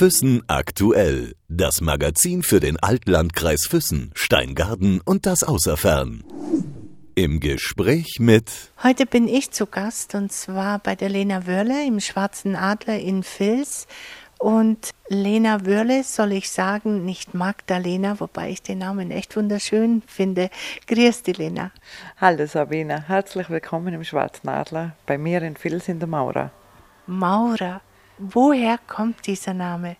Füssen aktuell. Das Magazin für den Altlandkreis Füssen, Steingarten und das Außerfern. Im Gespräch mit. Heute bin ich zu Gast und zwar bei der Lena Wörle im Schwarzen Adler in Vils. Und Lena Wörle soll ich sagen, nicht Magdalena, wobei ich den Namen echt wunderschön finde. Grüß dich, Lena. Hallo Sabine, herzlich willkommen im Schwarzen Adler bei mir in Vils in der Maurer. Maurer, woher kommt dieser Name?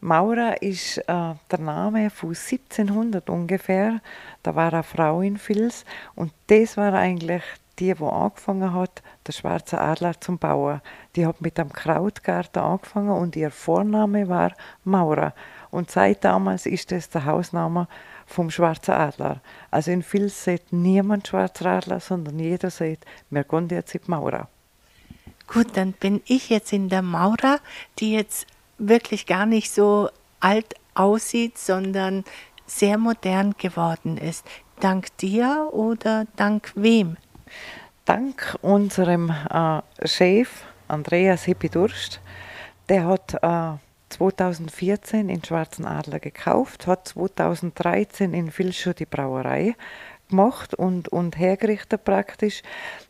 Maurer ist äh, der Name von 1700 ungefähr. Da war eine Frau in Vils und das war eigentlich die, die angefangen hat, der schwarze Adler zum Bauen. Die hat mit dem Krautgarten angefangen und ihr Vorname war Maurer. Und seit damals ist das der Hausname vom schwarzen Adler. Also in Vils sieht niemand schwarzer Adler, sondern jeder sieht, wir gehen jetzt in die Maurer. Gut, dann bin ich jetzt in der Maurer, die jetzt wirklich gar nicht so alt aussieht, sondern sehr modern geworden ist. Dank dir oder dank wem? Dank unserem äh, Chef Andreas Hippidurst. Der hat äh, 2014 in Schwarzen Adler gekauft, hat 2013 in Vilschow die Brauerei gemacht und, und hergerichtet praktisch.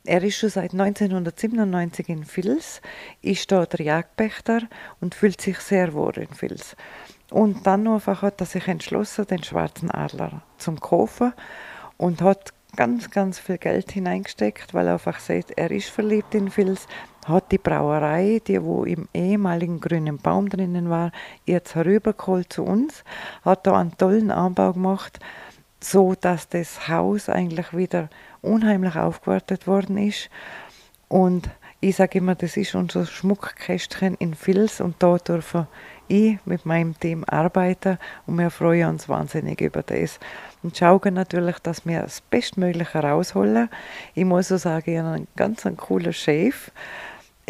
Er ist schon seit 1997 in Vils, ist der Jagdpächter und fühlt sich sehr wohl in Vils. Und dann einfach hat er sich entschlossen, den Schwarzen Adler zum kaufen und hat ganz, ganz viel Geld hineingesteckt, weil er einfach sieht, er ist verliebt in Vils, hat die Brauerei, die wo im ehemaligen grünen Baum drinnen war, jetzt herübergeholt zu uns, hat da einen tollen Anbau gemacht, so dass das Haus eigentlich wieder unheimlich aufgewertet worden ist und ich sage immer, das ist unser Schmuckkästchen in Vils und da dürfen ich mit meinem Team arbeiten und wir freuen uns wahnsinnig über das. Und schauen natürlich, dass wir das Bestmögliche rausholen. Ich muss auch sagen, ich habe einen ganz einen coolen Chef.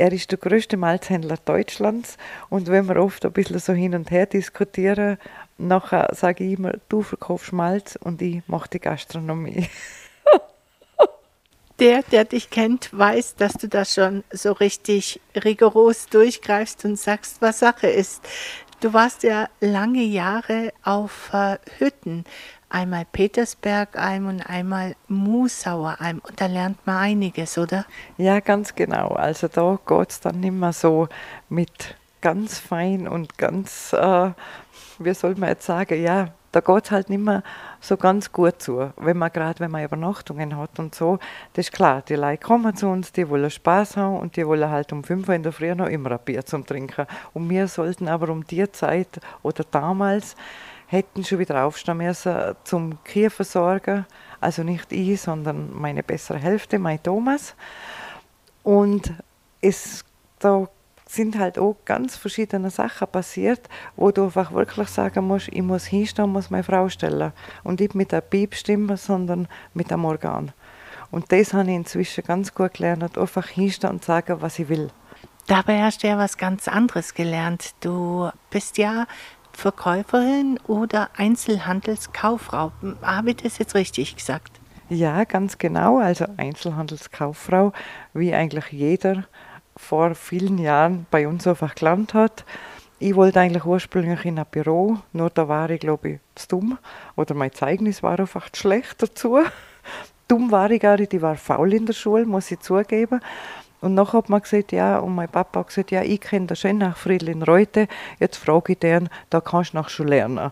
Er ist der größte Malzhändler Deutschlands und wenn wir oft ein bisschen so hin und her diskutieren, nachher sage ich immer, du verkaufst Malz und ich mache die Gastronomie. Der, der dich kennt, weiß, dass du das schon so richtig rigoros durchgreifst und sagst, was Sache ist. Du warst ja lange Jahre auf äh, Hütten, einmal Petersberg-Eim und einmal Musauer-Eim. Und da lernt man einiges, oder? Ja, ganz genau. Also da geht es dann mehr so mit ganz fein und ganz, äh, wie soll man jetzt sagen, ja, da geht es halt nicht mehr so ganz gut zu, wenn man gerade, wenn man Übernachtungen hat und so. Das ist klar, die Leute kommen zu uns, die wollen Spaß haben und die wollen halt um 5 Uhr in der Früh noch immer ein Bier zum Trinken. Und wir sollten aber um die Zeit oder damals hätten schon wieder aufstehen müssen zum Kühe versorgen. Also nicht ich, sondern meine bessere Hälfte, mein Thomas. Und es da sind halt auch ganz verschiedene Sachen passiert, wo du einfach wirklich sagen musst, ich muss hinstehen, muss meine Frau stellen. Und nicht mit der Piepstimme, sondern mit dem Organ. Und das habe ich inzwischen ganz gut gelernt, einfach hinstehen und sagen, was ich will. Dabei hast du ja was ganz anderes gelernt. Du bist ja Verkäuferin oder Einzelhandelskauffrau. Habe ich das jetzt richtig gesagt? Ja, ganz genau. Also Einzelhandelskauffrau, wie eigentlich jeder vor vielen Jahren bei uns einfach gelernt hat. Ich wollte eigentlich ursprünglich in ein Büro, nur da war ich, glaube ich, zu dumm. Oder mein Zeugnis war einfach schlecht dazu. dumm war ich gar nicht, ich war faul in der Schule, muss ich zugeben. Und nachher hat man gesagt, ja, und mein Papa hat gesagt, ja, ich kenne den schön nach Friedlin Reute, jetzt frage ich den, da kannst du noch schon lernen.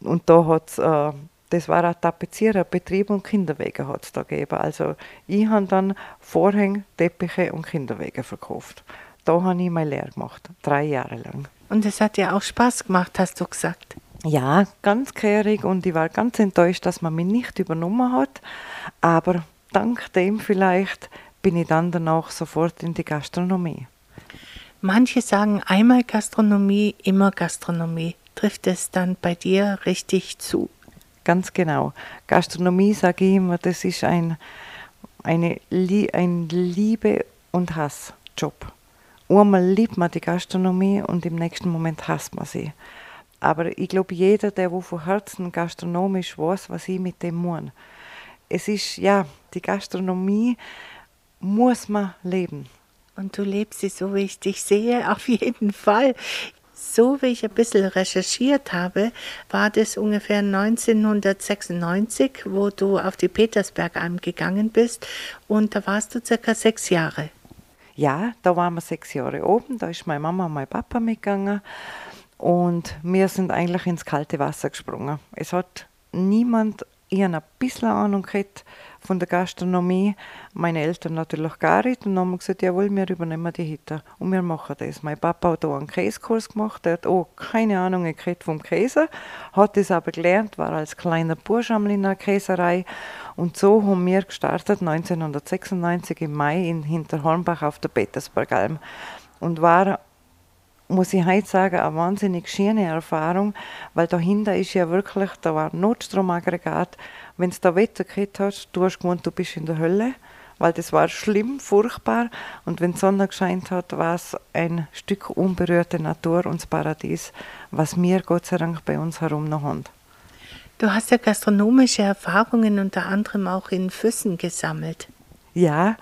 Und da hat äh, das war ein Tapeziererbetrieb und Kinderwege hat es da gegeben. Also ich habe dann Vorhänge, Teppiche und Kinderwege verkauft. Da habe ich meine Lehre gemacht, drei Jahre lang. Und es hat ja auch Spaß gemacht, hast du gesagt. Ja, ganz kehrig und ich war ganz enttäuscht, dass man mich nicht übernommen hat. Aber dank dem vielleicht bin ich dann danach sofort in die Gastronomie. Manche sagen einmal Gastronomie, immer Gastronomie. Trifft es dann bei dir richtig zu? Ganz genau. Gastronomie, sage ich immer, das ist ein, eine, ein Liebe- und Hassjob. Einmal liebt man die Gastronomie und im nächsten Moment hasst man sie. Aber ich glaube, jeder, der wo von Herzen gastronomisch weiß, was ich mit dem meine. Es ist, ja, die Gastronomie muss man leben. Und du lebst sie so, wie ich dich sehe, auf jeden Fall. so wie ich ein bisschen recherchiert habe, war das ungefähr 1996, wo du auf die Petersbergalm gegangen bist und da warst du circa sechs Jahre. Ja, da waren wir sechs Jahre oben, da ist meine Mama und mein Papa mitgegangen und wir sind eigentlich ins kalte Wasser gesprungen. Es hat niemand ich ein bisschen Ahnung gehabt von der Gastronomie, meine Eltern natürlich gar nicht. Und dann haben wir gesagt, jawohl, wir übernehmen die Hütte. Und wir machen das. Mein Papa hat auch einen Käsekurs gemacht, der hat auch keine Ahnung gekriegt vom Käse, hat das aber gelernt, war als kleiner Bursch in einer Käserei. Und so haben wir gestartet 1996 im Mai in Hinterhornbach auf der Petersbergalm und war muss ich heute sagen, eine wahnsinnig schöne Erfahrung, weil dahinter ist ja wirklich, da war ein Notstromaggregat. Wenn es da Wetter gehabt hast, du hast gewohnt, du bist in der Hölle, weil das war schlimm, furchtbar. Und wenn die Sonne gescheint hat, war es ein Stück unberührte Natur und das Paradies, was wir Gott sei Dank bei uns herum noch haben. Du hast ja gastronomische Erfahrungen unter anderem auch in Füssen gesammelt. Ja,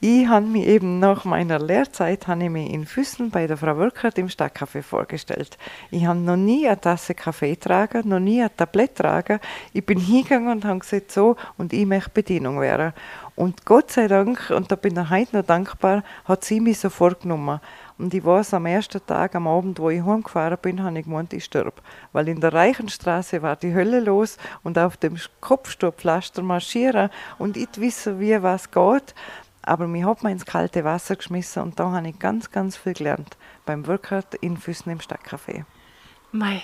ich habe mich eben nach meiner Lehrzeit ich mich in Füssen bei der Frau Wirkert im Stadtcafé vorgestellt. Ich habe noch nie eine Tasse Kaffee tragen, noch nie ein Tablett tragen. Ich bin hingegangen und habe gesagt, so, und ich möchte Bedienung werden. Und Gott sei Dank, und da bin ich heute noch dankbar, hat sie mich so vorgenommen. Und ich weiß, am ersten Tag, am Abend, wo ich heimgefahren bin, habe ich gemeint, ich sterbe. Weil in der Reichenstraße war die Hölle los und auf dem Kopfstubpflaster marschieren und ich wissen, wie was geht. Aber mich hat man ins kalte Wasser geschmissen und da habe ich ganz, ganz viel gelernt. Beim Workout in Füssen im Stadtcafé. Mei,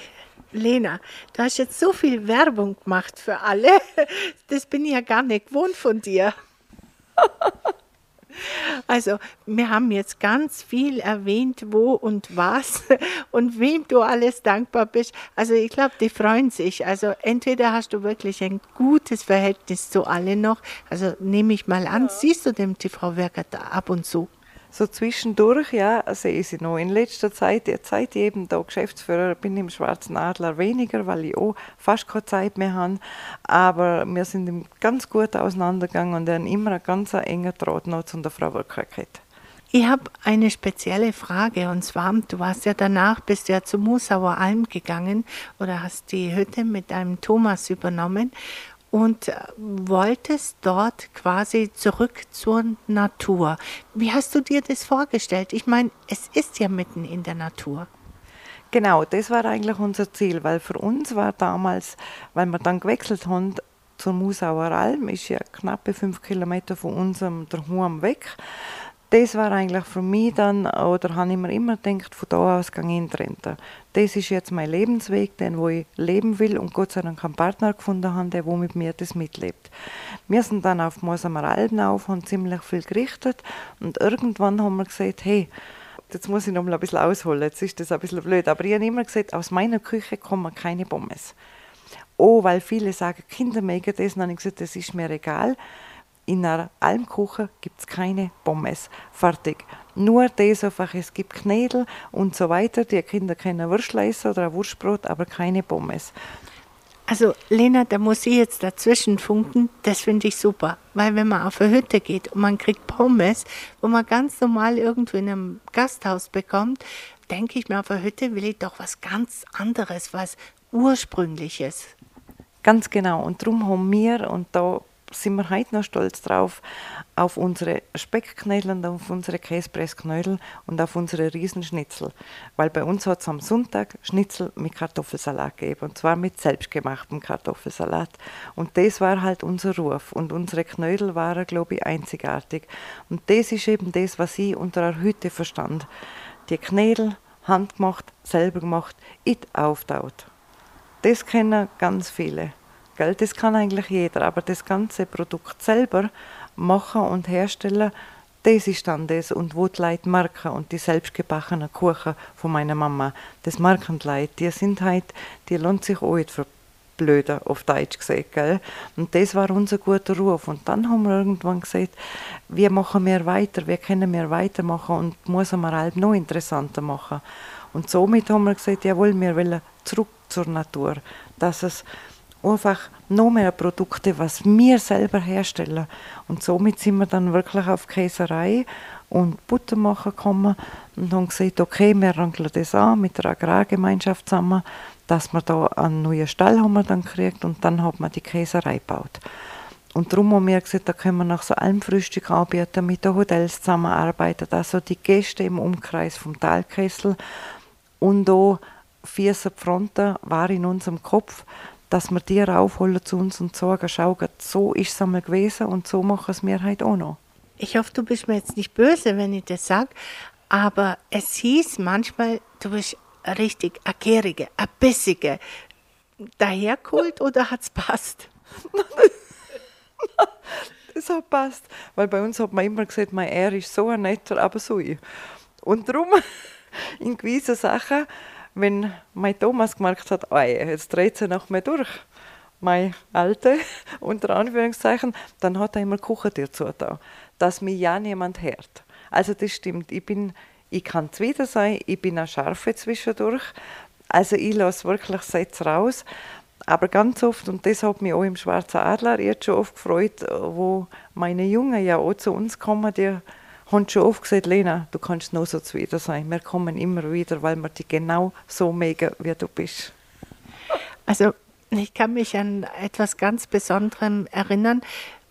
Lena, du hast jetzt so viel Werbung gemacht für alle. Das bin ich ja gar nicht gewohnt von dir. Also, wir haben jetzt ganz viel erwähnt, wo und was und wem du alles dankbar bist. Also, ich glaube, die freuen sich. Also, entweder hast du wirklich ein gutes Verhältnis zu allen noch. Also, nehme ich mal an, ja. siehst du dem TV-Werker da ab und zu? So zwischendurch, ja, sehe ich sie noch. In letzter Zeit, jetzt seit ich eben da Geschäftsführer bin im Schwarzen Adler weniger, weil ich auch fast keine Zeit mehr habe. Aber wir sind ganz gut auseinandergegangen und haben immer einen ganz engen Draht noch zu der Frau Wirklichkeit. Ich habe eine spezielle Frage und zwar, du warst ja danach, bist ja zu Musauer Alm gegangen oder hast die Hütte mit einem Thomas übernommen und wolltest dort quasi zurück zur Natur. Wie hast du dir das vorgestellt? Ich meine, es ist ja mitten in der Natur. Genau, das war eigentlich unser Ziel, weil für uns war damals, weil wir dann gewechselt haben zur Musauer Alm, ist ja knappe fünf Kilometer von unserem daheim weg das war eigentlich für mich dann, oder habe ich mir immer gedacht, von da aus gehe ich in die Rente. Das ist jetzt mein Lebensweg, den wo ich leben will und Gott sei Dank einen Partner gefunden habe, der wo mit mir das mitlebt. Wir sind dann auf Mosamer Alben auf, haben ziemlich viel gerichtet und irgendwann haben wir gesagt, hey, jetzt muss ich noch mal ein bisschen ausholen, jetzt ist das ein bisschen blöd, aber ich habe immer gesagt, aus meiner Küche kommen keine Pommes. Oh, weil viele sagen, Kinder mögen das, und dann habe ich gesagt, das ist mir egal in einer Almkuche gibt es keine Pommes. Fertig. Nur das einfach, es gibt Knädel und so weiter. Die Kinder können Würstel essen oder ein Wurstbrot, aber keine Pommes. Also Lena, da muss ich jetzt dazwischen funken, das finde ich super. Weil wenn man auf eine Hütte geht und man kriegt Pommes, wo man ganz normal irgendwo in einem Gasthaus bekommt, denke ich mir, auf eine Hütte will ich doch was ganz anderes, was Ursprüngliches. Ganz genau. Und darum haben wir, und da sind wir heute noch stolz drauf, auf unsere Speckknödel und auf unsere Käsepressknödel und auf unsere Riesenschnitzel. Weil bei uns hat es am Sonntag Schnitzel mit Kartoffelsalat gegeben und zwar mit selbstgemachtem Kartoffelsalat. Und das war halt unser Ruf und unsere Knödel waren, glaube ich, einzigartig. Und das ist eben das, was ich unter einer Hütte verstand. Die Knödel, handgemacht, selber gemacht, it auftaut. Das kennen ganz viele. Gell? Das kann eigentlich jeder, aber das ganze Produkt selber machen und herstellen, das ist dann das und wo die Leute merken und die selbstgebackenen Kuchen von meiner Mama, das merken die Leute, die sind halt, die lohnt sich auch nicht für blöder, auf Deutsch gesagt, gell? Und das war unser guter Ruf. Und dann haben wir irgendwann gesagt, wir machen mehr weiter, wir können mehr weitermachen und muss man halt noch interessanter machen. Und somit haben wir gesagt, jawohl, wir wollen zurück zur Natur, dass es einfach noch mehr Produkte, was wir selber herstellen. Und somit sind wir dann wirklich auf Käserei und Butter machen gekommen und haben gesagt, okay, wir rangeln das an mit der Agrargemeinschaft zusammen, dass wir da einen neuen Stall haben wir dann gekriegt und dann hat man die Käserei gebaut. Und darum haben wir gesagt, da können wir nach so allem Frühstück anbieten, mit den Hotels zusammenarbeiten, also die Gäste im Umkreis vom Talkessel und auch vier Fronten war in unserem Kopf, dass wir die raufholen zu uns und sagen, schau, so ist es einmal gewesen und so machen es wir halt auch noch. Ich hoffe, du bist mir jetzt nicht böse, wenn ich das sage, aber es hieß manchmal, du bist richtig eine Gärige, eine Bissige. Dahergeholt oder hat es passt? das hat passt, weil bei uns hat man immer gesagt, mein er ist so ein netter, aber so ich. Und darum, in gewissen Sachen, wenn mein Thomas gemerkt hat, oh, jetzt dreht sie nach mir durch, mein Alte, unter Anführungszeichen, dann hat er immer Kuchentier zugetan, dass mich ja niemand hört. Also das stimmt, ich bin, ich kann zuwider sein, ich bin auch scharfe zwischendurch, also ich lasse wirklich Sätze raus, aber ganz oft, und das hat mich auch im Schwarzen Adler jetzt schon oft gefreut, wo meine Jungen ja auch zu uns kommen, die haben schon oft gesagt, Lena, du kannst noch so zuwider sein. Wir kommen immer wieder, weil wir dich genau so mega, wie du bist. Also ich kann mich an etwas ganz Besonderem erinnern.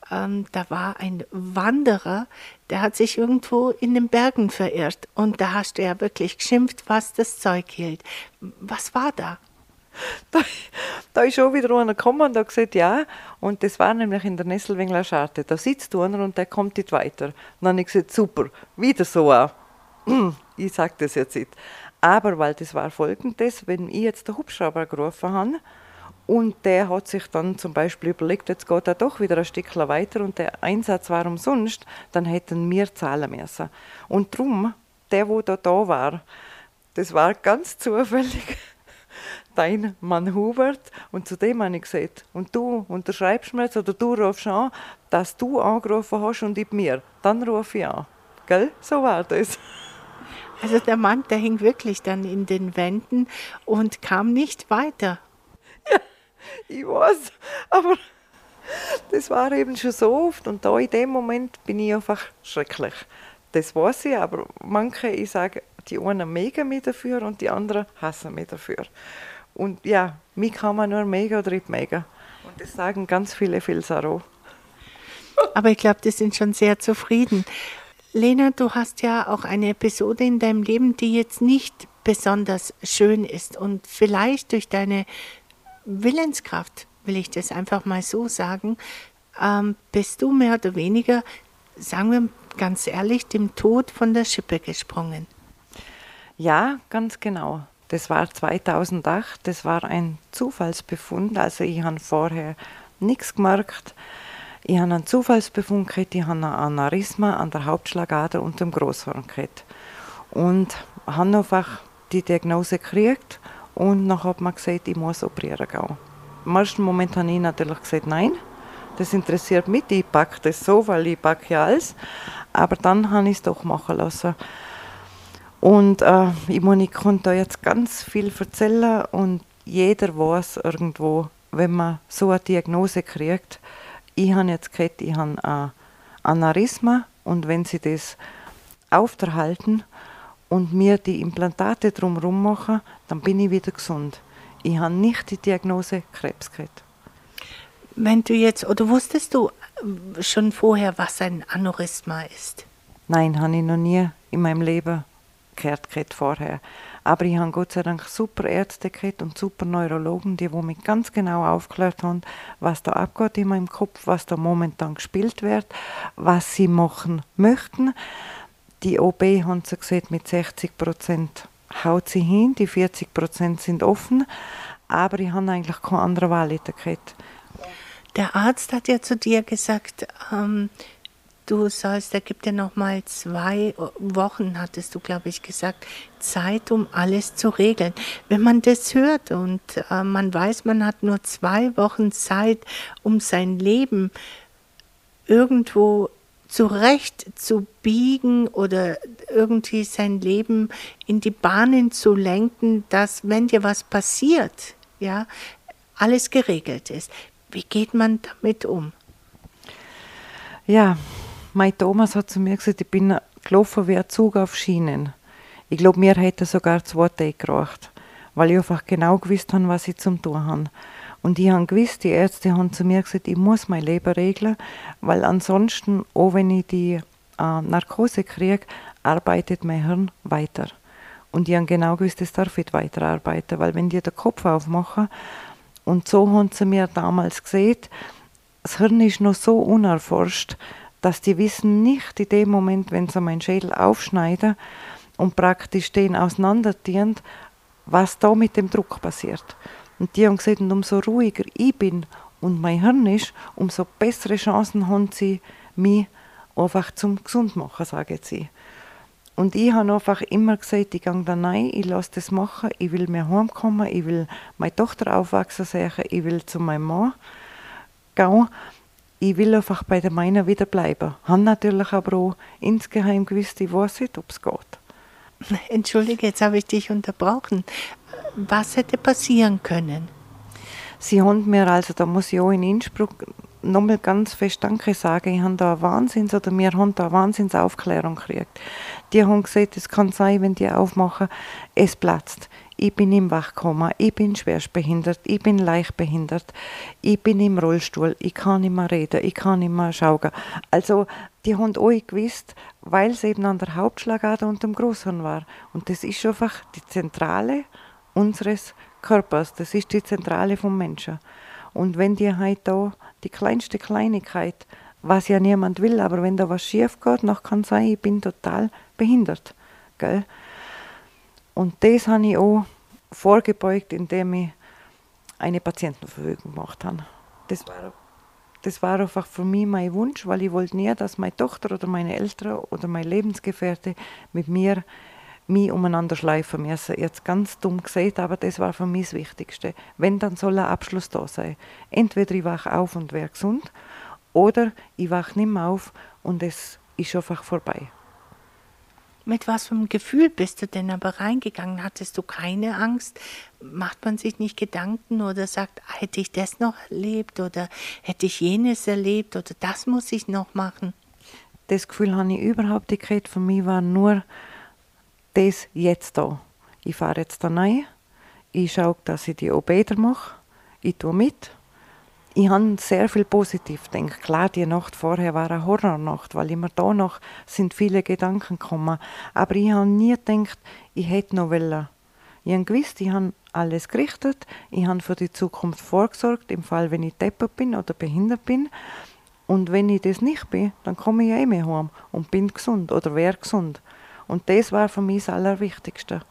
Ähm, da war ein Wanderer, der hat sich irgendwo in den Bergen verirrt. Und da hast du ja wirklich geschimpft, was das Zeug hielt. Was war da? Da, da ist schon wieder einer gekommen und hat gesagt, ja. Und das war nämlich in der Nesselwengler Scharte. Da sitzt einer und der kommt nicht weiter. Und dann habe ich gesagt, super, wieder so auch. Ich sage das jetzt nicht. Aber weil das war folgendes, wenn ich jetzt den Hubschrauber gerufen habe und der hat sich dann zum Beispiel überlegt, jetzt geht er doch wieder ein Stückchen weiter und der Einsatz war umsonst, dann hätten wir zahlen müssen. Und darum, der, wo da, da war, das war ganz zufällig dein Mann Hubert und zu dem habe ich gesagt, und du unterschreibst mir jetzt oder du rufst an, dass du angerufen hast und ich mir. Dann rufe ich an. Gell? So war das. Also der Mann, der hing wirklich dann in den Wänden und kam nicht weiter. Ja, ich weiß, aber das war eben schon so oft und da in dem Moment bin ich einfach schrecklich. Das weiß ich, aber manche, ich sage, die einen mega mich dafür und die anderen hassen mich dafür. Und ja, mich kann man nur mega oder nicht mega. Und das sagen ganz viele Filsaro. Aber ich glaube, die sind schon sehr zufrieden. Lena, du hast ja auch eine Episode in deinem Leben, die jetzt nicht besonders schön ist. Und vielleicht durch deine Willenskraft, will ich das einfach mal so sagen, ähm, bist du mehr oder weniger, sagen wir ganz ehrlich, dem Tod von der Schippe gesprungen. Ja, ganz genau. Das war 2008, das war ein Zufallsbefund, also ich habe vorher nichts gemerkt. Ich habe einen Zufallsbefund gehabt, ich habe ein Aneurysma an der Hauptschlagader und dem Großhorn gehabt. Und habe einfach die Diagnose gekriegt und dann hat man gesagt, ich muss operieren gehen. Im ersten Moment habe ich natürlich gesagt, nein, das interessiert mich, ich packe das so, weil ich packe ja alles. Aber dann habe ich es doch machen lassen. Und äh, ich meine, ich kann da jetzt ganz viel erzählen und jeder weiß irgendwo, wenn man so eine Diagnose kriegt, ich habe jetzt gehört, ich habe ein Aneurysma und wenn sie das aufhalten und mir die Implantate drumherum machen, dann bin ich wieder gesund. Ich habe nicht die Diagnose Krebs gehabt. Wenn du jetzt, oder wusstest du schon vorher, was ein Aneurysma ist? Nein, habe ich noch nie in meinem Leben gehört vorher. Aber ich habe Gott sei Dank super Ärzte gehabt und super Neurologen, die wo mich ganz genau aufgeklärt haben, was da abgeht in meinem Kopf, was da momentan gespielt wird, was sie machen möchten. Die OB haben sie gesagt, mit 60 Prozent haut sie hin, die 40 Prozent sind offen, aber ich habe eigentlich keine andere Wahl gehabt. Der Arzt hat ja zu dir gesagt, ähm, du sollst, er gibt dir noch mal zwei Wochen, hattest du, glaube ich, gesagt, Zeit, um alles zu regeln. Wenn man das hört und äh, man weiß, man hat nur zwei Wochen Zeit, um sein Leben irgendwo zurecht zu biegen oder irgendwie sein Leben in die Bahnen zu lenken, dass wenn dir was passiert, ja, alles geregelt ist. Wie geht man damit um? Ja, mein Thomas hat zu mir gesagt, ich bin gelaufen wie ein Zug auf Schienen. Ich glaube, mir hätte sogar zwei Tage gereicht, weil ich einfach genau gewusst habe, was ich zum tun habe. Und ich habe gewusst, die Ärzte haben zu mir gesagt, ich muss mein Leben regeln, weil ansonsten, auch wenn ich die äh, Narkose kriege, arbeitet mein Hirn weiter. Und ich habe genau gewusst, das darf ich weiterarbeiten, weil wenn die den Kopf aufmachen, und so haben sie mir damals gesehen, das Hirn ist noch so unerforscht, dass die wissen nicht in dem Moment, wenn sie meinen Schädel aufschneiden und praktisch den auseinandertieren, was da mit dem Druck passiert. Und die haben gesagt, umso ruhiger ich bin und mein Hirn ist, umso bessere Chancen haben sie, mich einfach zum gesund machen, sagen sie. Und ich habe einfach immer gesagt, ich gehe da rein, ich lasse das machen, ich will mir heimkommen, ich will meine Tochter aufwachsen sehen, ich will zu meinem Mann gehen. Ich will einfach bei der meinen wieder bleiben. Ich habe natürlich aber auch insgeheim gewusst, ich weiß nicht, ob es geht. Entschuldige, jetzt habe ich dich unterbrochen. Was hätte passieren können? Sie haben mir, also da muss ich auch in Innsbruck nochmal ganz fest Danke sagen. Ich habe da eine Wahnsinns, oder wir haben da eine Wahnsinnsaufklärung gekriegt. Die haben gesagt, es kann sein, wenn die aufmachen, es platzt. Ich bin im Wachkoma, ich bin schwerstbehindert, ich bin leicht behindert, ich bin im Rollstuhl, ich kann nicht mehr reden, ich kann nicht mehr schauen. Also, die haben alle gewusst, weil es eben an der Hauptschlagader und dem Großhirn war. Und das ist einfach die Zentrale unseres Körpers, das ist die Zentrale vom Menschen. Und wenn die halt da die kleinste Kleinigkeit, was ja niemand will, aber wenn da was schief geht, noch kann sein, ich bin total behindert. Gell? Und das habe ich auch vorgebeugt, indem ich eine Patientenverfügung gemacht habe. Das war, das war einfach für mich mein Wunsch, weil ich wollte nie, dass meine Tochter oder meine Eltern oder mein Lebensgefährte mit mir mich umeinander schleifen müssen. Jetzt ganz dumm gesagt, aber das war für mich das Wichtigste. Wenn, dann soll ein Abschluss da sein. Entweder ich wache auf und wäre gesund oder ich wache nicht mehr auf und es ist einfach vorbei. Mit was für einem Gefühl bist du denn aber reingegangen? Hattest du keine Angst? Macht man sich nicht Gedanken oder sagt, hätte ich das noch erlebt oder hätte ich jenes erlebt oder das muss ich noch machen? Das Gefühl habe ich überhaupt nicht gehabt. Für mich war nur das jetzt da. Ich fahre jetzt da rein, ich schaue, dass ich die Obeder mache, ich tue mit. Ich habe sehr viel positiv gedacht. Klar, die Nacht vorher war eine Horrornacht, weil immer da noch sind viele Gedanken gekommen. Aber ich habe nie gedacht, ich hätte noch wollen. Ich habe gewusst, ich habe alles gerichtet, ich habe für die Zukunft vorgesorgt, im Fall, wenn ich deppert bin oder behindert bin. Und wenn ich das nicht bin, dann komme ich eh mehr heim und bin gesund oder wäre gesund. Und das war für mich das Allerwichtigste.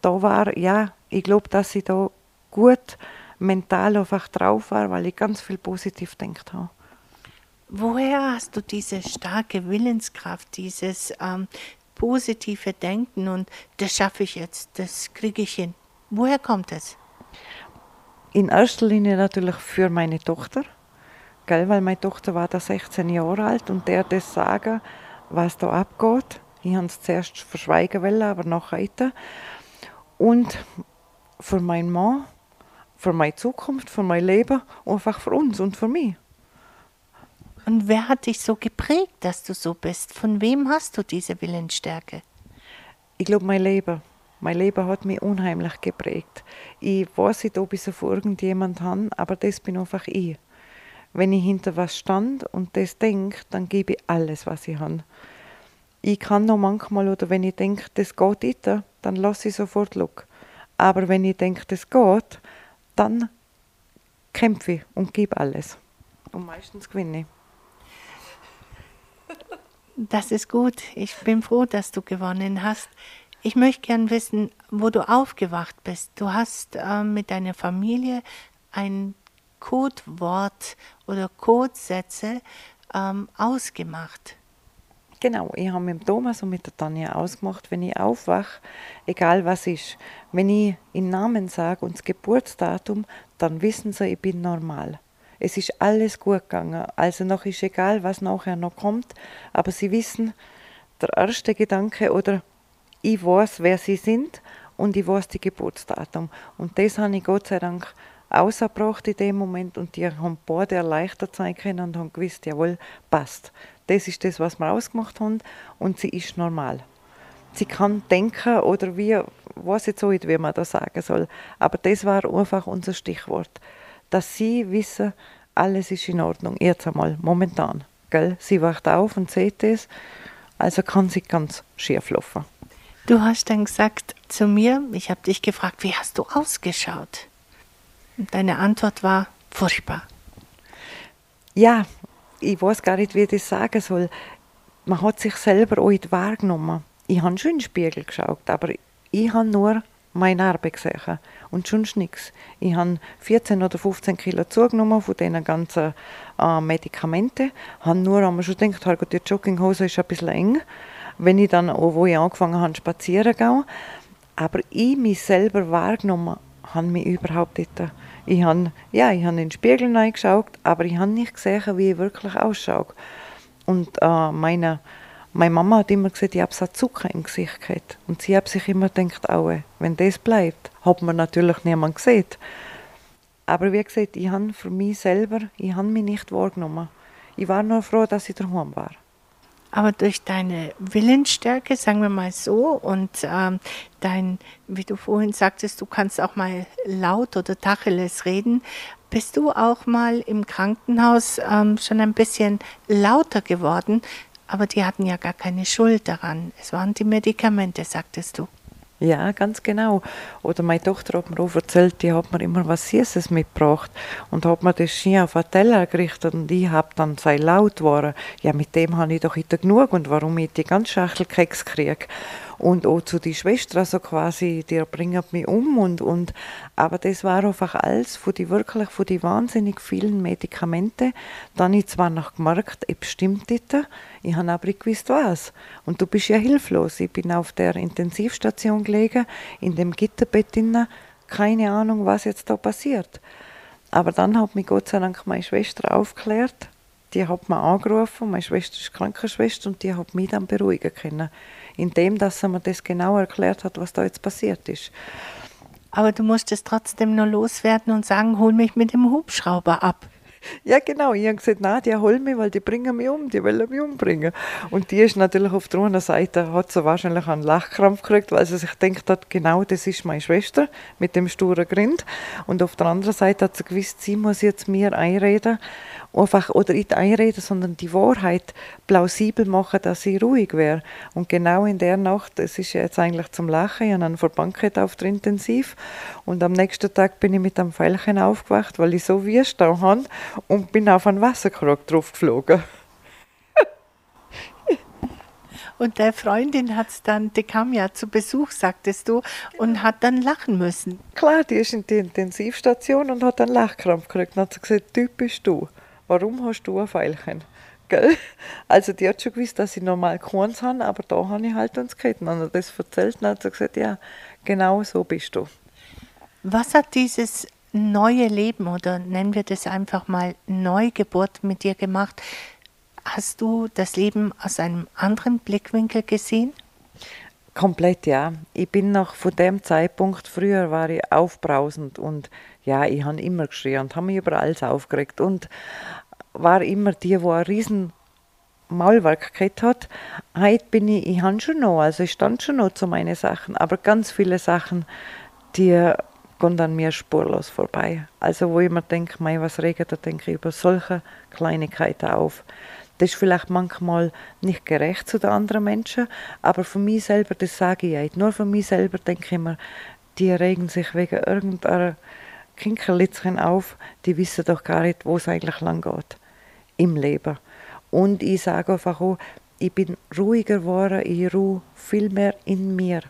Da war, ja, ich glaube, dass ich da gut mental einfach drauf war, weil ich ganz viel positiv gedacht habe. Woher hast du diese starke Willenskraft, dieses ähm, positive Denken und das schaffe ich jetzt, das kriege ich hin? Woher kommt es? In erster Linie natürlich für meine Tochter, gell, weil meine Tochter war da 16 Jahre alt und der das sagen, was da abgeht. Ich habe es zuerst verschweigen wollen, aber nachher weiter. Und für meinen Mann, für meine Zukunft, für mein Leben, einfach für uns und für mich. Und wer hat dich so geprägt, dass du so bist? Von wem hast du diese Willensstärke? Ich glaube, mein Leben. Mein Leben hat mich unheimlich geprägt. Ich weiß nicht, ob ich es von irgendjemand habe, aber das bin einfach ich. Wenn ich hinter was stand und das denke, dann gebe ich alles, was ich habe ich kann noch manchmal, oder wenn ich denke, das geht nicht, dann lasse ich sofort schauen. Aber wenn ich denke, das geht, dann kämpfe ich und gebe alles. Und meistens gewinne ich. Das ist gut. Ich bin froh, dass du gewonnen hast. Ich möchte gern wissen, wo du aufgewacht bist. Du hast äh, mit deiner Familie ein Codewort oder Codesätze ähm, ausgemacht. Genau, ich habe mit Thomas und mit der Tanja ausgemacht, wenn ich aufwache, egal was ist, wenn ich den Namen sage und das Geburtsdatum, dann wissen sie, ich bin normal. Es ist alles gut gegangen. Also noch ist egal, was nachher noch kommt, aber sie wissen, der erste Gedanke oder ich weiß, wer sie sind und ich weiß die Geburtsdatum. Und das habe ich Gott sei Dank ausgebracht in dem Moment und die haben beide erleichtert sein können und haben gewusst, jawohl, passt. Das ist das, was wir ausgemacht haben und sie ist normal. Sie kann denken oder wie, weiß jetzt nicht, wie man das sagen soll, aber das war einfach unser Stichwort, dass sie wissen, alles ist in Ordnung, jetzt einmal, momentan. Gell? Sie wacht auf und sieht es, also kann sie ganz schief laufen. Du hast dann gesagt zu mir, ich habe dich gefragt, wie hast du ausgeschaut? Und deine Antwort war furchtbar. Ja, ich weiß gar nicht, wie ich das sagen soll. Man hat sich selber auch nicht wahrgenommen. Ich habe schon in den Spiegel geschaut, aber ich habe nur meine Narbe gesehen und sonst nichts. Ich habe 14 oder 15 Kilo zugenommen von diesen ganzen äh, Medikamenten. Ich habe nur einmal schon gedacht, die Jogginghose ist ein bisschen eng wenn ich dann, auch, wo ich angefangen habe, spazieren gehen. Aber ich mich selber wahrgenommen habe mich überhaupt nicht. Ich habe, ja, ich habe in den Spiegel reingeschaut, aber ich habe nicht gesehen, wie ich wirklich ausschaue. Und äh, meine, meine Mama hat immer gesagt, ich habe so Zucker im Gesicht gehabt. Und sie hat sich immer gedacht, auch, wenn das bleibt, hat man natürlich niemand gesehen. Aber wie gesagt, ich habe für mich selber, ich habe mich nicht wahrgenommen. Ich war nur froh, dass ich daheim war. Aber durch deine Willensstärke, sagen wir mal so, und ähm, dein, wie du vorhin sagtest, du kannst auch mal laut oder Tacheles reden, bist du auch mal im Krankenhaus ähm, schon ein bisschen lauter geworden, aber die hatten ja gar keine Schuld daran. Es waren die Medikamente, sagtest du. Ja, ganz genau. Oder meine Tochter hat mir auch erzählt, die hat mir immer was Süßes mitgebracht und hat mir das schön auf den Teller gerichtet und ich habe dann sei laut geworden. Ja, mit dem habe ich doch heute genug und warum ich die ganze Schachtel Keks kriege und auch zu die Schwester, also quasi, die bringen mich um und, und aber das war einfach alles von die wirklich von die wahnsinnig vielen Medikamente. Dann ich zwar noch gemerkt, es stimmt nicht, ich habe aber nicht gewusst was. Und du bist ja hilflos. Ich bin auf der Intensivstation gelegen, in dem Gitterbett drin, keine Ahnung, was jetzt da passiert. Aber dann hat mich Gott sei Dank meine Schwester aufgeklärt. Die hat mich angerufen, meine Schwester ist Krankenschwester und die hat mich dann beruhigen können indem dass er mir das genau erklärt hat, was da jetzt passiert ist. Aber du musst es trotzdem nur loswerden und sagen, hol mich mit dem Hubschrauber ab. Ja, genau. Ich habe gesagt, nein, die holen mich, weil die bringen mich um, die wollen mich umbringen. Und die ist natürlich auf der anderen Seite, hat sie wahrscheinlich einen Lachkrampf gekriegt, weil sie sich gedacht hat, genau das ist meine Schwester mit dem sturen Grind. Und auf der anderen Seite hat sie gewusst, sie muss jetzt mir einreden, einfach, oder nicht einreden, sondern die Wahrheit plausibel machen, dass sie ruhig wäre. Und genau in der Nacht, es ist jetzt eigentlich zum Lachen, ich habe einen Verband auf der Intensiv und am nächsten Tag bin ich mit einem Pfeilchen aufgewacht, weil ich so da habe und bin auf einen Wasserkrug drauf geflogen. Und der Freundin hat dann, die kam ja zu Besuch, sagtest du, und hat dann lachen müssen. Klar, die ist in die Intensivstation und hat einen Lachkrampf gekriegt. Dann hat sie gesagt, typisch du warum hast du ein Pfeilchen? Gell? Also die hat schon gewusst, dass ich normal keins habe, aber da habe ich halt uns geredet. Und hat das erzählt und hat gesagt, ja, genau so bist du. Was hat dieses neue Leben oder nennen wir das einfach mal Neugeburt mit dir gemacht? Hast du das Leben aus einem anderen Blickwinkel gesehen? Komplett, ja. Ich bin noch von dem Zeitpunkt, früher war ich aufbrausend und ja, ich habe immer geschrien und habe mich über alles aufgeregt und war immer die, die ein riesen Maulwerk gehabt hat. Heute bin ich, ich habe schon noch, also ich stand schon noch zu meinen Sachen, aber ganz viele Sachen, die gehen an mir spurlos vorbei. Also wo ich mir denke, mei, was regelt, da denke ich über solche Kleinigkeiten auf. Das ist vielleicht manchmal nicht gerecht zu den anderen Menschen, aber für mich selber, das sage ich nicht. Nur für mich selber denke ich immer, die regen sich wegen irgendeiner Kinkerlitzchen auf, die wissen doch gar nicht, wo es eigentlich lang geht im Leben. Und ich sage einfach auch, ich bin ruhiger geworden, ich ruhe viel mehr in mir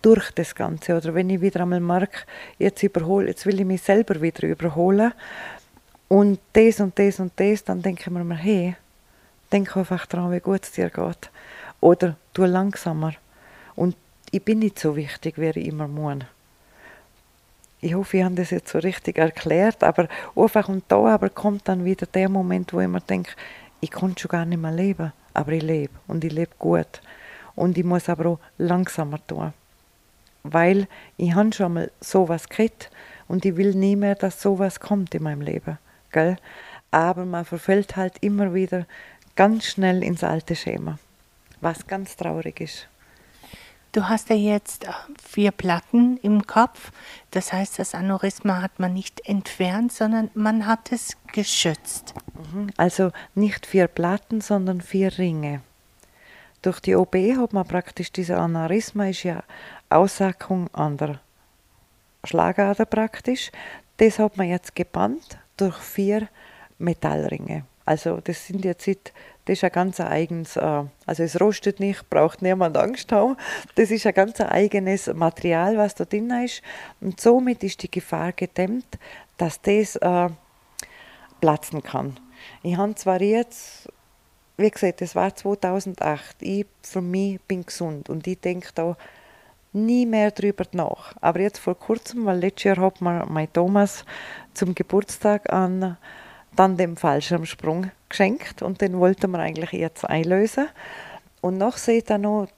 durch das Ganze. Oder wenn ich wieder einmal merke, jetzt überhole, jetzt will ich mich selber wieder überholen und das und das und das, dann denke ich mir, hey, denk einfach daran, wie gut es dir geht. Oder tu langsamer. Und ich bin nicht so wichtig, wie ich immer muss ich hoffe, ich habe das jetzt so richtig erklärt, aber einfach und da aber kommt dann wieder der Moment, wo ich mir denke, ich konnte schon gar nicht mehr leben, aber ich lebe und ich lebe gut. Und ich muss aber auch langsamer tun, weil ich habe schon mal sowas gehabt Und ich will nie mehr, dass sowas kommt in meinem Leben. Gell? Aber man verfällt halt immer wieder ganz schnell ins alte Schema, was ganz traurig ist. Du hast ja jetzt äh, vier Platten im Kopf. Das heißt, das Aneurysma hat man nicht entfernt, sondern man hat es geschützt. Mhm. Also nicht vier Platten, sondern vier Ringe. Durch die OB hat man praktisch diese Aneurysma, ist ja Aussackung an der Schlagader praktisch. Das hat man jetzt gebannt durch vier Metallringe. Also das sind jetzt das ist ein ganz eigenes, äh, also es rostet nicht, braucht niemand Angst haben. Das ist ein ganz eigenes Material, was da drin ist. Und somit ist die Gefahr gedämmt, dass das äh, platzen kann. Ich habe zwar jetzt, wie gesagt, das war 2008, ich für mich bin gesund und ich denke da nie mehr drüber nach. Aber jetzt vor kurzem, weil letztes Jahr hat mir mein Thomas zum Geburtstag an dann dem Fallschirmsprung geschenkt und den wollten wir eigentlich jetzt einlösen. Und noch seht ihr noch,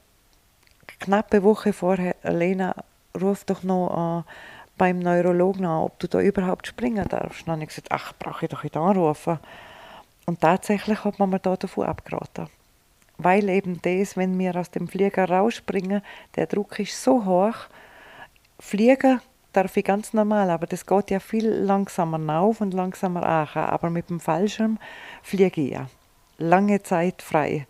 knappe Woche vorher, Lena, ruf doch noch äh, beim Neurologen an, ob du da überhaupt springen darfst. dann habe ich gesagt, ach, brauche ich doch nicht anrufen. Und tatsächlich hat man mir da davon abgeraten. Weil eben das, wenn wir aus dem Flieger rausspringen, der Druck ist so hoch, Fliegen darf ich ganz normal, aber das geht ja viel langsamer auf und langsamer an. Aber mit dem Fallschirm fliege ich ja lange Zeit frei.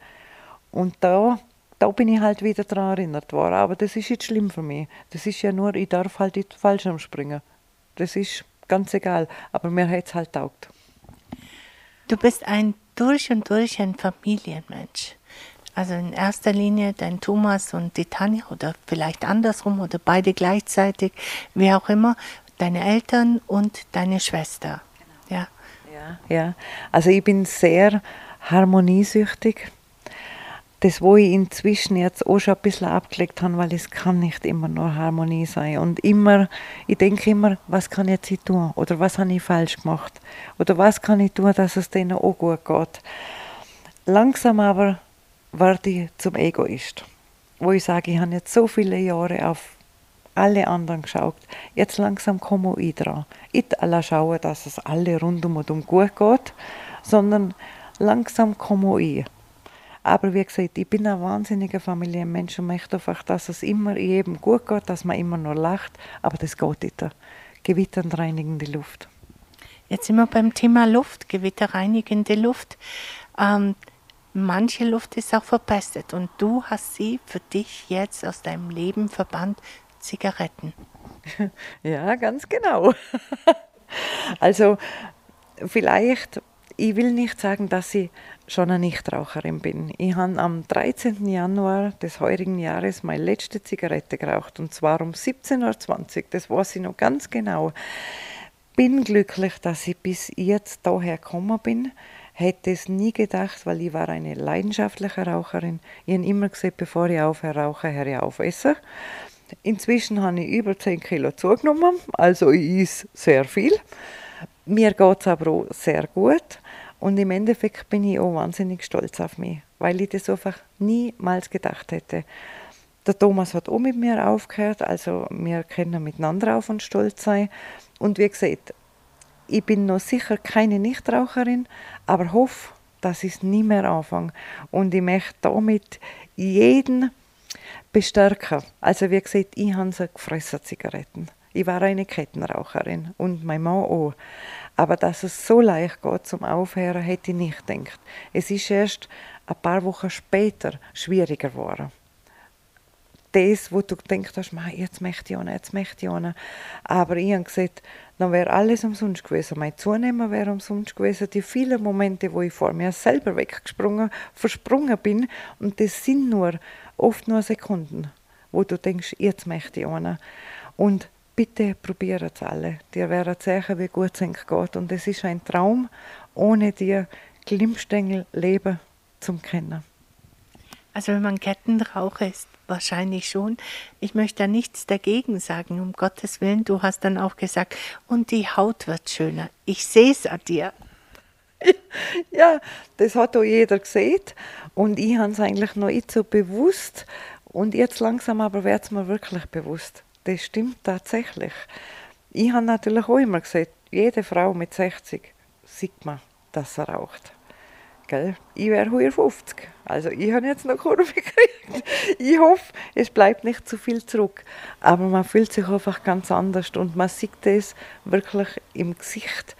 Und da, da bin ich halt wieder daran erinnert worden. Aber das ist nicht schlimm für mich. Das ist ja nur, ich darf halt nicht Fallschirm springen. Das ist ganz egal. Aber mir hat es halt taugt. Du bist ein durch und durch ein Familienmensch. Also in erster Linie dein Thomas und die Tanja oder vielleicht andersrum oder beide gleichzeitig, wie auch immer, deine Eltern und deine Schwester. Genau. Ja. ja. Ja, also ich bin sehr harmoniesüchtig. Das, wo ich inzwischen jetzt auch schon ein bisschen abgelegt habe, weil es kann nicht immer nur Harmonie sein. Und immer, ich denke immer, was kann ich jetzt tun? Oder was habe ich falsch gemacht? Oder was kann ich tun, dass es denen auch gut geht? Langsam aber werde ich zum Egoist. Wo ich sage, ich habe jetzt so viele Jahre auf alle anderen geschaut. Jetzt langsam komme ich dran. Nicht alle schauen, dass es alle rundum und um gut geht, sondern langsam komme ich. Aber wie gesagt, ich bin ein wahnsinniger Familienmensch und möchte einfach, dass es immer jedem gut geht, dass man immer nur lacht. Aber das geht nicht. Gewitternd reinigende Luft. Jetzt sind wir beim Thema Luft, gewitterreinigende Luft. Ähm, manche Luft ist auch verpestet und du hast sie für dich jetzt aus deinem Leben verbannt, Zigaretten. Ja, ganz genau. Also vielleicht, ich will nicht sagen, dass ich schon eine Nichtraucherin bin. Ich habe am 13. Januar des heurigen Jahres meine letzte Zigarette geraucht und zwar um 17.20 Uhr, das weiß ich noch ganz genau. Bin glücklich, dass ich bis jetzt daher gekommen bin hätte es nie gedacht, weil ich war eine leidenschaftliche Raucherin. Ich habe immer gesagt, bevor ich aufhöre rauchen, höre ich auf essen. Inzwischen habe ich über 10 Kilo zugenommen, also ich esse sehr viel. Mir geht es aber auch sehr gut und im Endeffekt bin ich auch wahnsinnig stolz auf mich, weil ich das einfach niemals gedacht hätte. Der Thomas hat auch mit mir aufgehört, also wir können miteinander auf und stolz sein. Und wie gesagt, ich bin noch sicher keine Nichtraucherin, aber hoffe, dass ich es nie mehr anfange. Und ich möchte damit jeden bestärken. Also wie gesagt, ich habe so gefressen Zigaretten. Ich war eine Kettenraucherin und mein Mann auch. Aber dass es so leicht geht zum Aufhören, hätte ich nicht gedacht. Es ist erst ein paar Wochen später schwieriger geworden. Das, wo du denkst hast, jetzt möchte ich auch, jetzt möchte ich auch. Aber ich habe gesagt, dann wäre alles umsonst gewesen. Mein Zunehmen wäre umsonst gewesen. Die vielen Momente, wo ich vor mir selber weggesprungen, versprungen bin, und das sind nur oft nur Sekunden, wo du denkst, jetzt möchte ich einen. Und bitte probieren es alle. Dir werden sehen, wie gut es geht. Und es ist ein Traum, ohne dir Glimmstängel Leben zu kennen. Also wenn man Kettenraucher ist, wahrscheinlich schon. Ich möchte da nichts dagegen sagen, um Gottes Willen. Du hast dann auch gesagt, und die Haut wird schöner. Ich sehe es an dir. Ja, das hat auch jeder gesehen. Und ich habe es eigentlich noch nicht so bewusst. Und jetzt langsam aber wird es mir wirklich bewusst. Das stimmt tatsächlich. ich habe natürlich auch immer gesagt, jede Frau mit 60 sieht man, dass sie raucht. Gell? Ich wäre 50. Also ich habe jetzt noch Kurve gekriegt. Ich hoffe, es bleibt nicht zu viel zurück. Aber man fühlt sich einfach ganz anders und man sieht es wirklich im Gesicht,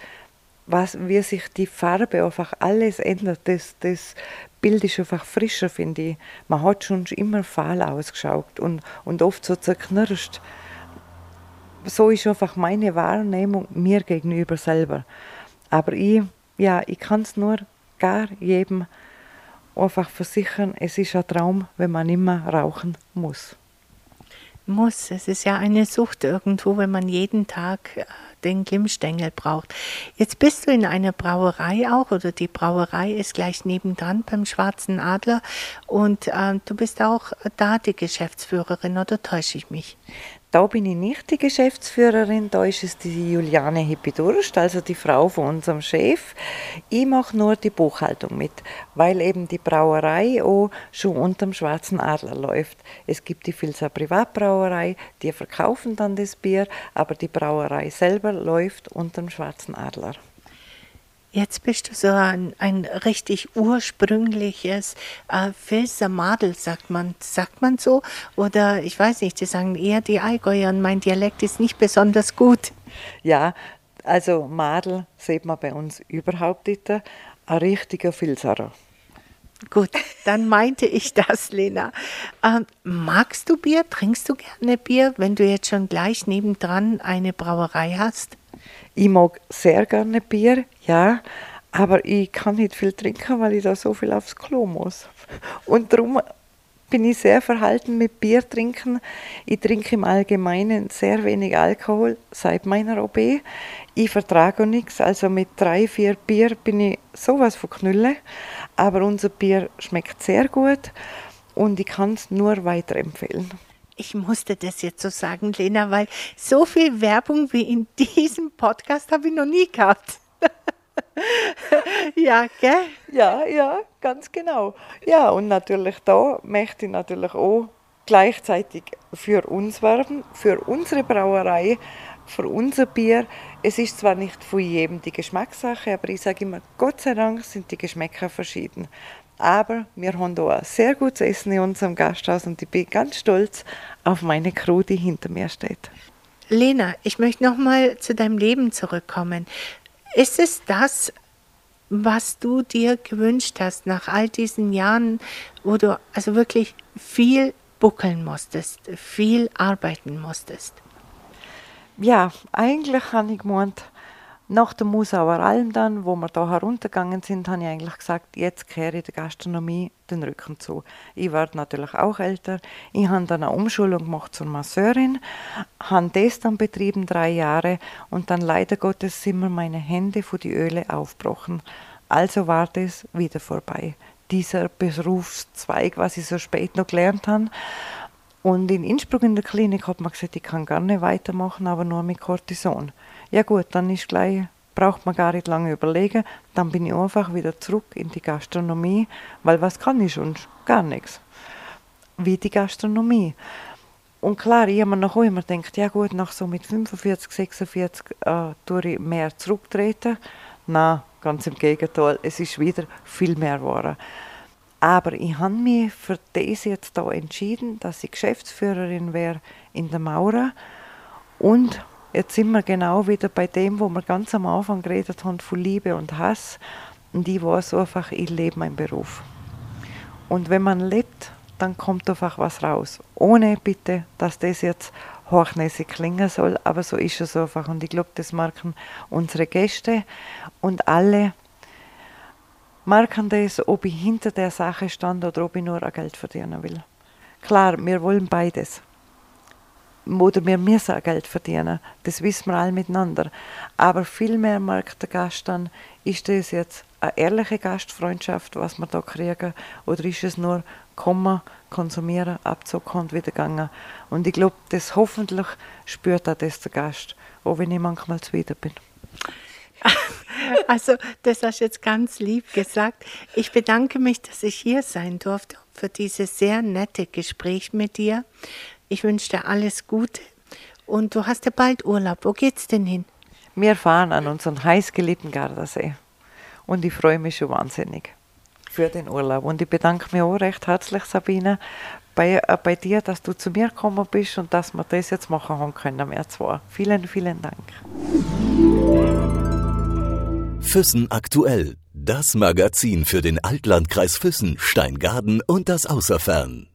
was, wie sich die Farbe einfach alles ändert. Das, das Bild ist einfach frischer, finde ich. Man hat schon immer fahl ausgeschaut und, und oft so zerknirscht. So ist einfach meine Wahrnehmung mir gegenüber selber. Aber ich, ja, ich kann es nur gar jedem einfach versichern, es ist ein Traum, wenn man immer rauchen muss. Muss. Es ist ja eine Sucht irgendwo, wenn man jeden Tag äh, den Glimmstängel braucht. Jetzt bist du in einer Brauerei auch oder die Brauerei ist gleich nebendran beim Schwarzen Adler und äh, du bist auch da die Geschäftsführerin oder täusche ich mich? Da bin ich nicht die Geschäftsführerin, da ist es die Juliane Hippidurst, also die Frau von unserem Chef. Ich mache nur die Buchhaltung mit, weil eben die Brauerei auch schon unter dem Schwarzen Adler läuft. Es gibt die Filzer Privatbrauerei, die verkaufen dann das Bier, aber die Brauerei selber läuft unter dem Schwarzen Adler. Jetzt bist du so ein, ein richtig ursprüngliches äh, Filzer Madel, sagt man. Sagt man so? Oder ich weiß nicht, die sagen eher die Allgäuer und mein Dialekt ist nicht besonders gut. Ja, also Madel sieht man bei uns überhaupt nicht. Ein richtiger Filzerer. Gut, dann meinte ich das, Lena. Ähm, magst du Bier? Trinkst du gerne Bier, wenn du jetzt schon gleich nebendran eine Brauerei hast? Ich mag sehr gerne Bier, ja, aber ich kann nicht viel trinken, weil ich da so viel aufs Klo muss. Und darum bin ich sehr verhalten mit Bier trinken. Ich trinke im Allgemeinen sehr wenig Alkohol seit meiner OB. Ich vertrage nichts, also mit drei, vier Bier bin ich sowas von Knülle. Aber unser Bier schmeckt sehr gut und ich kann es nur weiterempfehlen. Ich musste das jetzt so sagen, Lena, weil so viel Werbung wie in diesem Podcast habe ich noch nie gehabt. ja, gell? Ja, ja, ganz genau. Ja, und natürlich da möchte ich natürlich auch gleichzeitig für uns werben, für unsere Brauerei, für unser Bier. Es ist zwar nicht von jedem die Geschmackssache, aber ich sage immer, Gott sei Dank sind die Geschmäcker verschieden. Aber wir haben hier ein sehr gutes Essen in unserem Gasthaus und ich bin ganz stolz auf meine Crew, die hinter mir steht. Lena, ich möchte nochmal zu deinem Leben zurückkommen. Ist es das, was du dir gewünscht hast nach all diesen Jahren, wo du also wirklich viel buckeln musstest, viel arbeiten musstest? Ja, eigentlich habe ich gemeint, nach der Musauer Alm dann, wo wir da heruntergegangen sind, habe ich eigentlich gesagt, jetzt kehre ich der Gastronomie den Rücken zu. Ich werde natürlich auch älter. Ich habe dann eine Umschulung gemacht zur Masseurin, habe das dann betrieben drei Jahre und dann leider Gottes sind mir meine Hände von die Öle aufgebrochen. Also war das wieder vorbei. Dieser Berufszweig, was ich so spät noch gelernt habe. Und in Innsbruck in der Klinik hat man gesagt, ich kann nicht weitermachen, aber nur mit Cortison. Ja gut, dann ist gleich, braucht man gar nicht lange überlegen. Dann bin ich einfach wieder zurück in die Gastronomie, weil was kann ich schon? Gar nichts. Wie die Gastronomie. Und klar, ich habe mir noch immer gedacht, ja gut, nach so mit 45, 46 äh, tue ich mehr zurücktreten. Nein, ganz im Gegenteil, es ist wieder viel mehr geworden. Aber ich habe mich für das jetzt da entschieden, dass ich Geschäftsführerin wäre in der Maurer und Jetzt sind wir genau wieder bei dem, wo wir ganz am Anfang geredet haben, von Liebe und Hass. Und ich weiß einfach, ich lebe meinen Beruf. Und wenn man lebt, dann kommt einfach was raus. Ohne bitte, dass das jetzt hochnäsig klingen soll, aber so ist es einfach. Und ich glaube, das merken unsere Gäste und alle merken das, ob ich hinter der Sache stand oder ob ich nur Geld verdienen will. Klar, wir wollen beides oder wir müssen auch Geld verdienen. Das wissen wir alle miteinander. Aber viel mehr merkt der Gast dann, ist das jetzt eine ehrliche Gastfreundschaft, was wir da kriegen, oder ist es nur kommen, konsumieren, abzocken und wieder gehen. Und ich glaube, das hoffentlich spürt auch das der Gast, auch wenn ich manchmal zuwider bin. Also, das hast du jetzt ganz lieb gesagt. Ich bedanke mich, dass ich hier sein durfte für dieses sehr nette Gespräch mit dir. Ich wünsche dir alles Gute Und du hast ja bald Urlaub. Wo geht's denn hin? Wir fahren an unseren heißgeliebten Gardasee. Und ich freue mich schon wahnsinnig für den Urlaub. Und ich bedanke mich auch recht herzlich, Sabine, bei, äh, bei dir, dass du zu mir gekommen bist und dass wir das jetzt machen haben können, wir zwei. Vielen, vielen Dank. Füssen aktuell. Das Magazin für den Altlandkreis Füssen, Steingaden und das Außerfern.